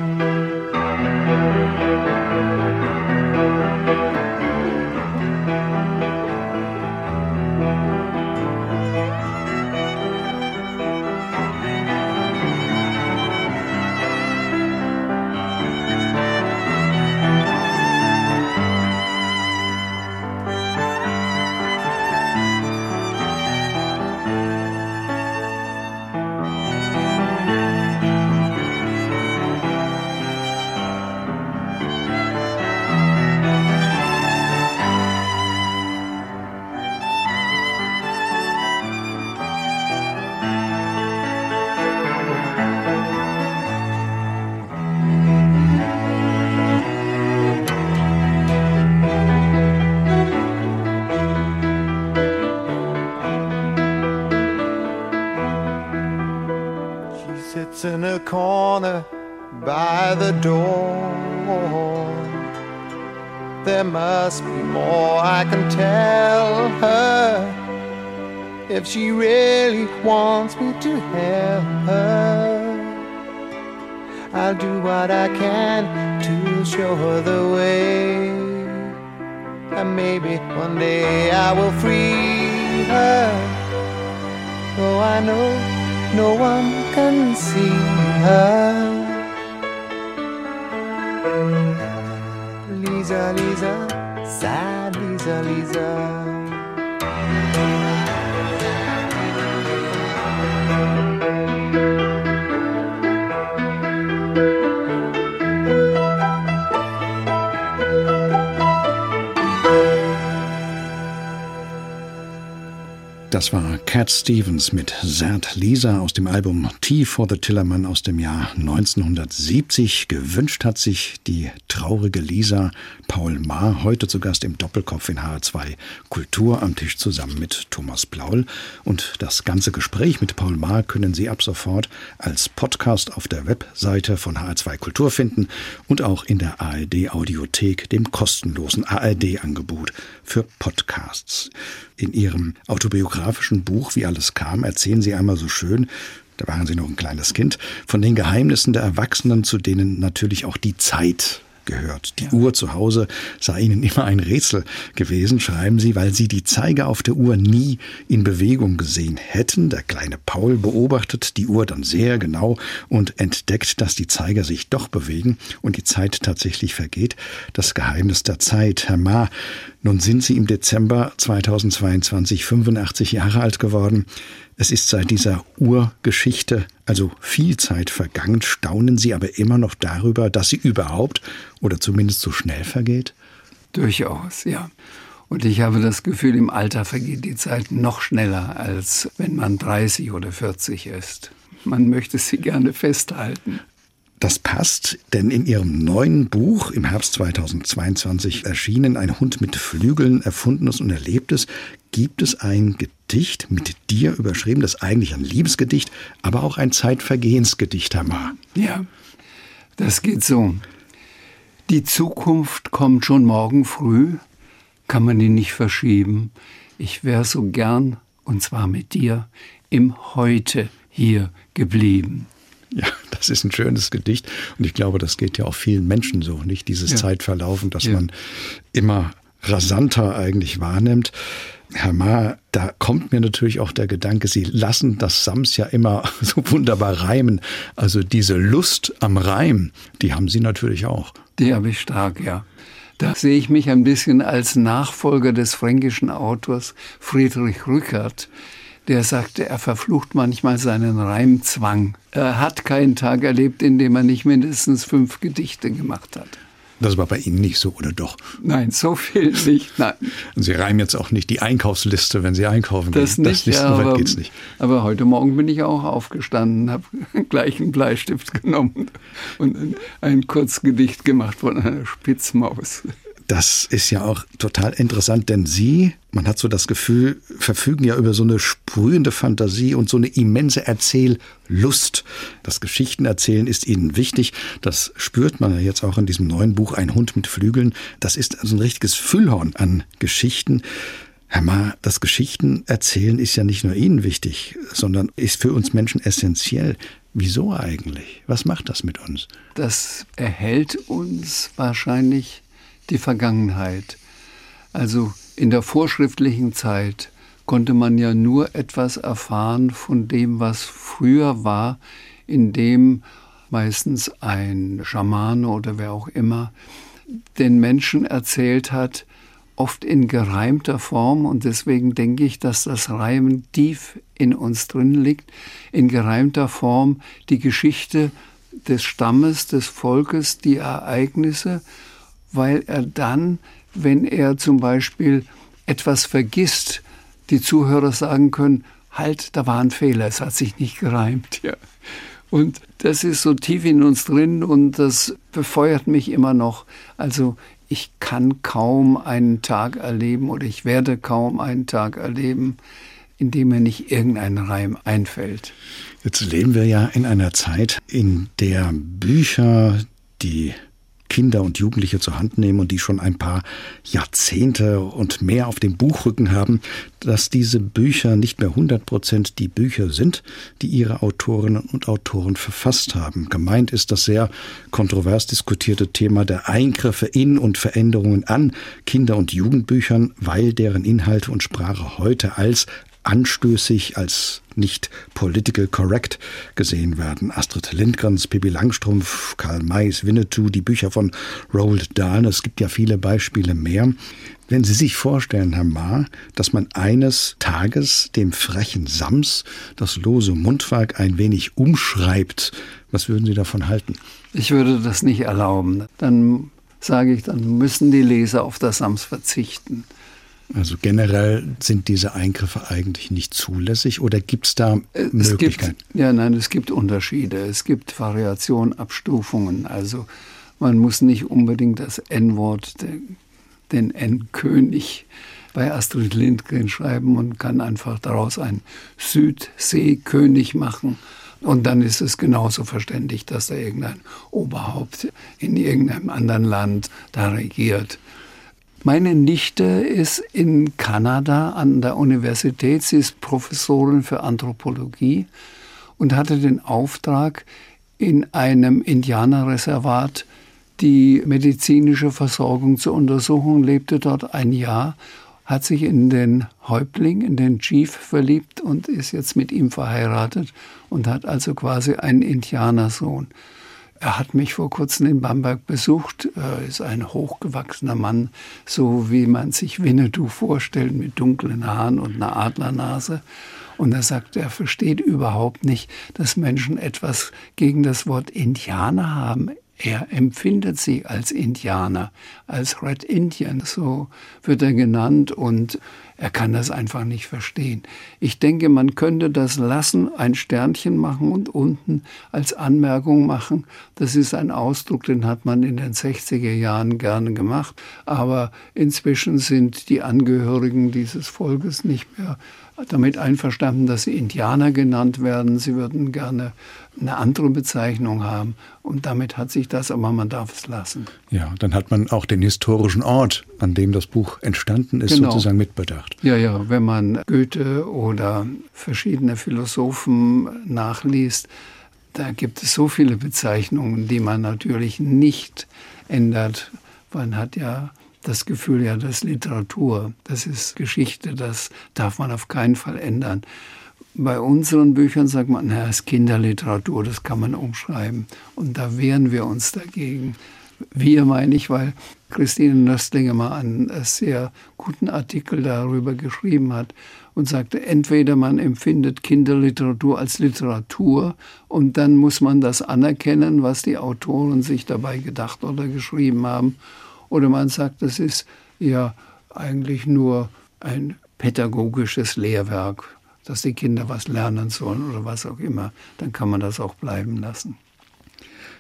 Cat Stevens mit Sad Lisa aus dem Album Tea for the Tillerman aus dem Jahr 1970. Gewünscht hat sich die traurige Lisa Paul Maar, heute zu Gast im Doppelkopf in HR2 Kultur am Tisch zusammen mit Thomas Blaul. Und das ganze Gespräch mit Paul Maar können Sie ab sofort als Podcast auf der Webseite von HR2 Kultur finden und auch in der ARD Audiothek, dem kostenlosen ARD-Angebot für Podcasts. In Ihrem autobiografischen Buch Wie alles kam erzählen Sie einmal so schön, da waren Sie noch ein kleines Kind, von den Geheimnissen der Erwachsenen, zu denen natürlich auch die Zeit gehört. Die ja. Uhr zu Hause sei ihnen immer ein Rätsel gewesen, schreiben sie, weil sie die Zeiger auf der Uhr nie in Bewegung gesehen hätten. Der kleine Paul beobachtet die Uhr dann sehr genau und entdeckt, dass die Zeiger sich doch bewegen und die Zeit tatsächlich vergeht. Das Geheimnis der Zeit. Herr Ma, nun sind Sie im Dezember 2022 85 Jahre alt geworden. Es ist seit dieser Urgeschichte also viel Zeit vergangen. Staunen Sie aber immer noch darüber, dass sie überhaupt oder zumindest so schnell vergeht? Durchaus, ja. Und ich habe das Gefühl, im Alter vergeht die Zeit noch schneller, als wenn man 30 oder 40 ist. Man möchte sie gerne festhalten. Das passt, denn in ihrem neuen Buch, im Herbst 2022 erschienen, Ein Hund mit Flügeln, Erfundenes und Erlebtes, gibt es ein Gedicht mit dir überschrieben, das eigentlich ein Liebesgedicht, aber auch ein Zeitvergehensgedicht, Hammer. Ja, das geht so. Die Zukunft kommt schon morgen früh, kann man die nicht verschieben. Ich wäre so gern, und zwar mit dir, im Heute hier geblieben. Ja, das ist ein schönes Gedicht und ich glaube, das geht ja auch vielen Menschen so, nicht dieses ja. Zeitverlaufen, dass ja. man immer rasanter eigentlich wahrnimmt. Herr Ma, da kommt mir natürlich auch der Gedanke, Sie lassen das Sams ja immer so wunderbar reimen. Also diese Lust am Reim, die haben Sie natürlich auch. Die habe ich stark, ja. Da sehe ich mich ein bisschen als Nachfolger des fränkischen Autors Friedrich Rückert, der sagte, er verflucht manchmal seinen Reimzwang. Er hat keinen Tag erlebt, in dem er nicht mindestens fünf Gedichte gemacht hat. Das war bei Ihnen nicht so, oder doch? Nein, so viel nicht. Nein. Und Sie reimen jetzt auch nicht die Einkaufsliste, wenn Sie einkaufen das gehen. Nicht, das ja, aber, geht's nicht. Aber heute Morgen bin ich auch aufgestanden, habe gleich einen Bleistift genommen und ein Kurzgedicht gemacht von einer Spitzmaus. Das ist ja auch total interessant, denn Sie, man hat so das Gefühl, verfügen ja über so eine sprühende Fantasie und so eine immense Erzähllust. Das Geschichtenerzählen ist Ihnen wichtig. Das spürt man ja jetzt auch in diesem neuen Buch Ein Hund mit Flügeln. Das ist also ein richtiges Füllhorn an Geschichten. Herr Ma, das Geschichtenerzählen ist ja nicht nur Ihnen wichtig, sondern ist für uns Menschen essentiell. Wieso eigentlich? Was macht das mit uns? Das erhält uns wahrscheinlich die Vergangenheit. Also in der vorschriftlichen Zeit konnte man ja nur etwas erfahren von dem, was früher war, in dem meistens ein Schamane oder wer auch immer den Menschen erzählt hat, oft in gereimter Form und deswegen denke ich, dass das Reimen tief in uns drin liegt, in gereimter Form die Geschichte des Stammes, des Volkes, die Ereignisse weil er dann, wenn er zum Beispiel etwas vergisst, die Zuhörer sagen können, halt, da war ein Fehler, es hat sich nicht gereimt. Ja. Und das ist so tief in uns drin und das befeuert mich immer noch. Also ich kann kaum einen Tag erleben oder ich werde kaum einen Tag erleben, in dem mir nicht irgendein Reim einfällt. Jetzt leben wir ja in einer Zeit, in der Bücher, die Kinder und Jugendliche zur Hand nehmen und die schon ein paar Jahrzehnte und mehr auf dem Buchrücken haben, dass diese Bücher nicht mehr 100 Prozent die Bücher sind, die ihre Autorinnen und Autoren verfasst haben. Gemeint ist das sehr kontrovers diskutierte Thema der Eingriffe in und Veränderungen an Kinder- und Jugendbüchern, weil deren Inhalte und Sprache heute als anstößig, als nicht political correct gesehen werden. Astrid Lindgrens, Pippi Langstrumpf, Karl Mays, Winnetou, die Bücher von Roald Dahl, es gibt ja viele Beispiele mehr. Wenn Sie sich vorstellen, Herr Ma, dass man eines Tages dem frechen Sams das lose Mundwerk ein wenig umschreibt, was würden Sie davon halten? Ich würde das nicht erlauben. Dann sage ich, dann müssen die Leser auf das Sams verzichten. Also generell sind diese Eingriffe eigentlich nicht zulässig oder gibt es da Möglichkeiten? Gibt, ja, nein, es gibt Unterschiede. Es gibt Variationen, Abstufungen. Also man muss nicht unbedingt das N-Wort, den N-König bei Astrid Lindgren schreiben und kann einfach daraus einen Südseekönig machen. Und dann ist es genauso verständlich, dass da irgendein Oberhaupt in irgendeinem anderen Land da regiert. Meine Nichte ist in Kanada an der Universität. Sie ist Professorin für Anthropologie und hatte den Auftrag, in einem Indianerreservat die medizinische Versorgung zu untersuchen, lebte dort ein Jahr, hat sich in den Häuptling, in den Chief verliebt und ist jetzt mit ihm verheiratet und hat also quasi einen Indianersohn. Er hat mich vor kurzem in Bamberg besucht. Er ist ein hochgewachsener Mann, so wie man sich Winnetou vorstellt, mit dunklen Haaren und einer Adlernase. Und er sagt, er versteht überhaupt nicht, dass Menschen etwas gegen das Wort Indianer haben. Er empfindet sie als Indianer, als Red Indian, so wird er genannt und er kann das einfach nicht verstehen. Ich denke, man könnte das lassen, ein Sternchen machen und unten als Anmerkung machen. Das ist ein Ausdruck, den hat man in den 60er Jahren gerne gemacht. Aber inzwischen sind die Angehörigen dieses Volkes nicht mehr damit einverstanden, dass sie Indianer genannt werden. Sie würden gerne eine andere Bezeichnung haben. Und damit hat sich das, aber man darf es lassen. Ja, dann hat man auch den historischen Ort, an dem das Buch entstanden ist, genau. sozusagen mitbedacht. Ja, ja, wenn man Goethe oder verschiedene Philosophen nachliest, da gibt es so viele Bezeichnungen, die man natürlich nicht ändert. Man hat ja das Gefühl, ja, das ist Literatur, das ist Geschichte, das darf man auf keinen Fall ändern. Bei unseren Büchern sagt man, naja, es ist Kinderliteratur, das kann man umschreiben. Und da wehren wir uns dagegen. Wir meine ich, weil Christine Nöstlinger mal einen sehr guten Artikel darüber geschrieben hat und sagte, entweder man empfindet Kinderliteratur als Literatur und dann muss man das anerkennen, was die Autoren sich dabei gedacht oder geschrieben haben, oder man sagt, das ist ja eigentlich nur ein pädagogisches Lehrwerk, dass die Kinder was lernen sollen oder was auch immer, dann kann man das auch bleiben lassen.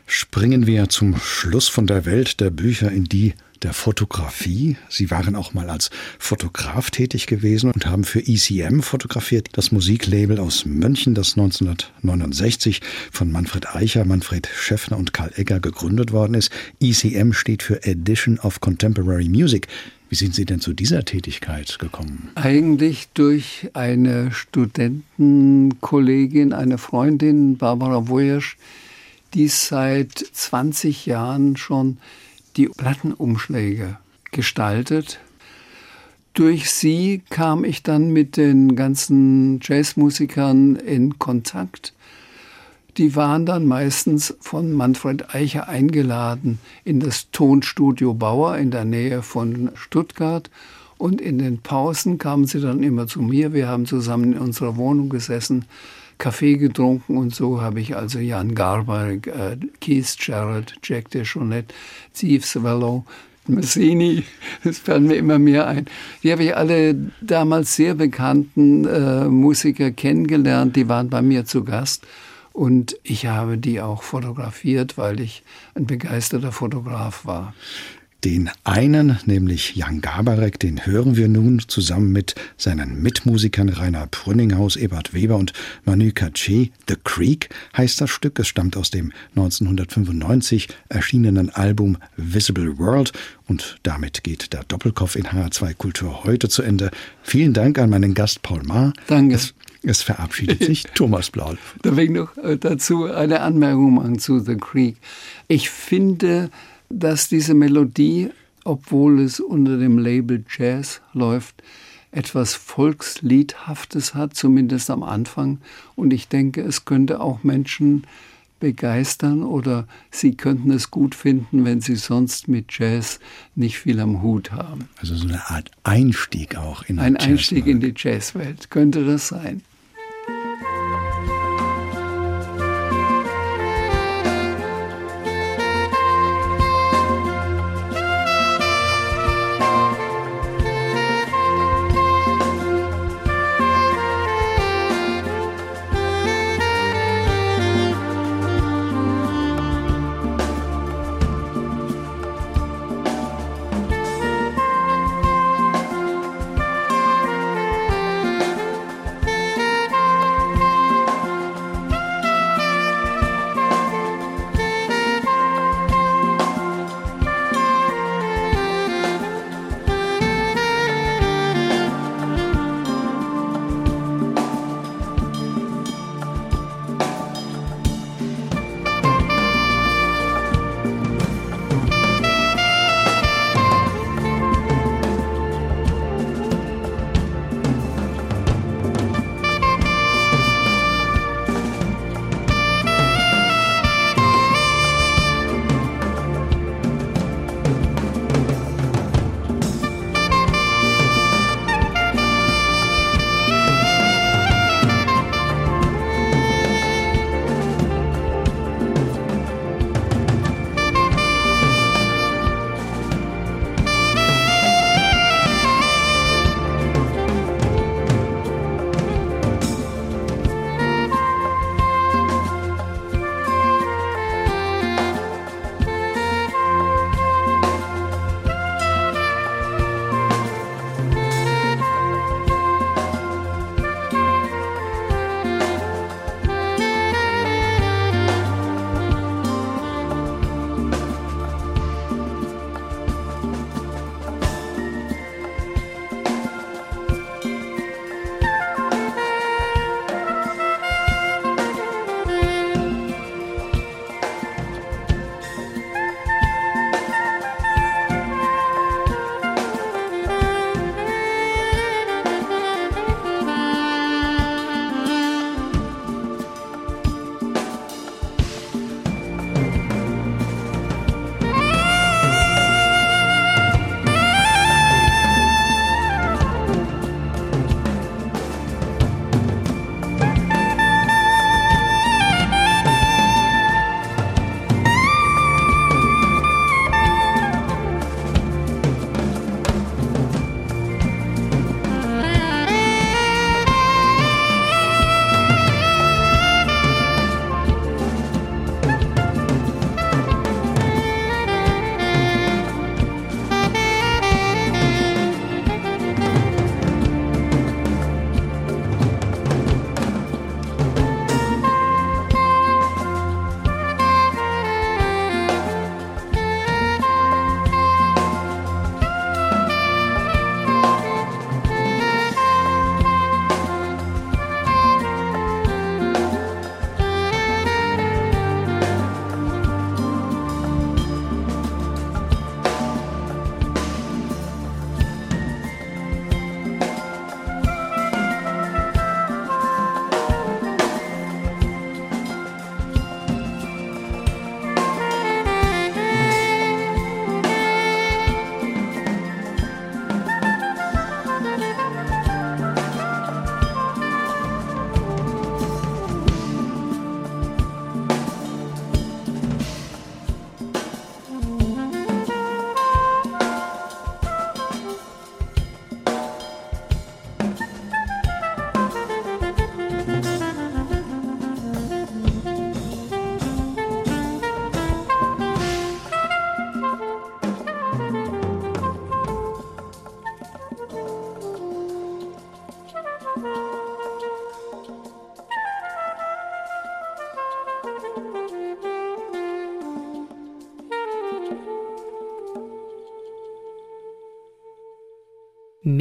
Springen wir zum Schluss von der Welt der Bücher in die der Fotografie. Sie waren auch mal als Fotograf tätig gewesen und haben für ECM fotografiert, das Musiklabel aus München, das 1969 von Manfred Eicher, Manfred Schäffner und Karl Egger gegründet worden ist. ECM steht für Edition of Contemporary Music. Wie sind Sie denn zu dieser Tätigkeit gekommen? Eigentlich durch eine Studentenkollegin, eine Freundin, Barbara Wojersch, die seit 20 Jahren schon die Plattenumschläge gestaltet. Durch sie kam ich dann mit den ganzen Jazzmusikern in Kontakt. Die waren dann meistens von Manfred Eicher eingeladen in das Tonstudio Bauer in der Nähe von Stuttgart. Und in den Pausen kamen sie dann immer zu mir. Wir haben zusammen in unserer Wohnung gesessen, Kaffee getrunken und so habe ich also Jan Garbarek, äh, Keith Jarrett, Jack DeJohnette, Steve Swallow, Massini, das fallen mir immer mehr ein. Die habe ich alle damals sehr bekannten äh, Musiker kennengelernt, die waren bei mir zu Gast. Und ich habe die auch fotografiert, weil ich ein begeisterter Fotograf war. Den einen, nämlich Jan Gabarek, den hören wir nun zusammen mit seinen Mitmusikern Rainer Prünninghaus, Ebert Weber und Manu Katché. The Creek heißt das Stück. Es stammt aus dem 1995 erschienenen Album Visible World und damit geht der Doppelkopf in HR2 Kultur heute zu Ende. Vielen Dank an meinen Gast Paul Maar. Danke. Es, es verabschiedet sich Thomas Blaul. Da will ich noch äh, dazu eine Anmerkung machen zu The Creek. Ich finde, dass diese Melodie, obwohl es unter dem Label Jazz läuft, etwas Volksliedhaftes hat, zumindest am Anfang. Und ich denke, es könnte auch Menschen begeistern oder sie könnten es gut finden, wenn sie sonst mit Jazz nicht viel am Hut haben. Also so eine Art Einstieg auch in Ein Einstieg in die Jazzwelt könnte das sein.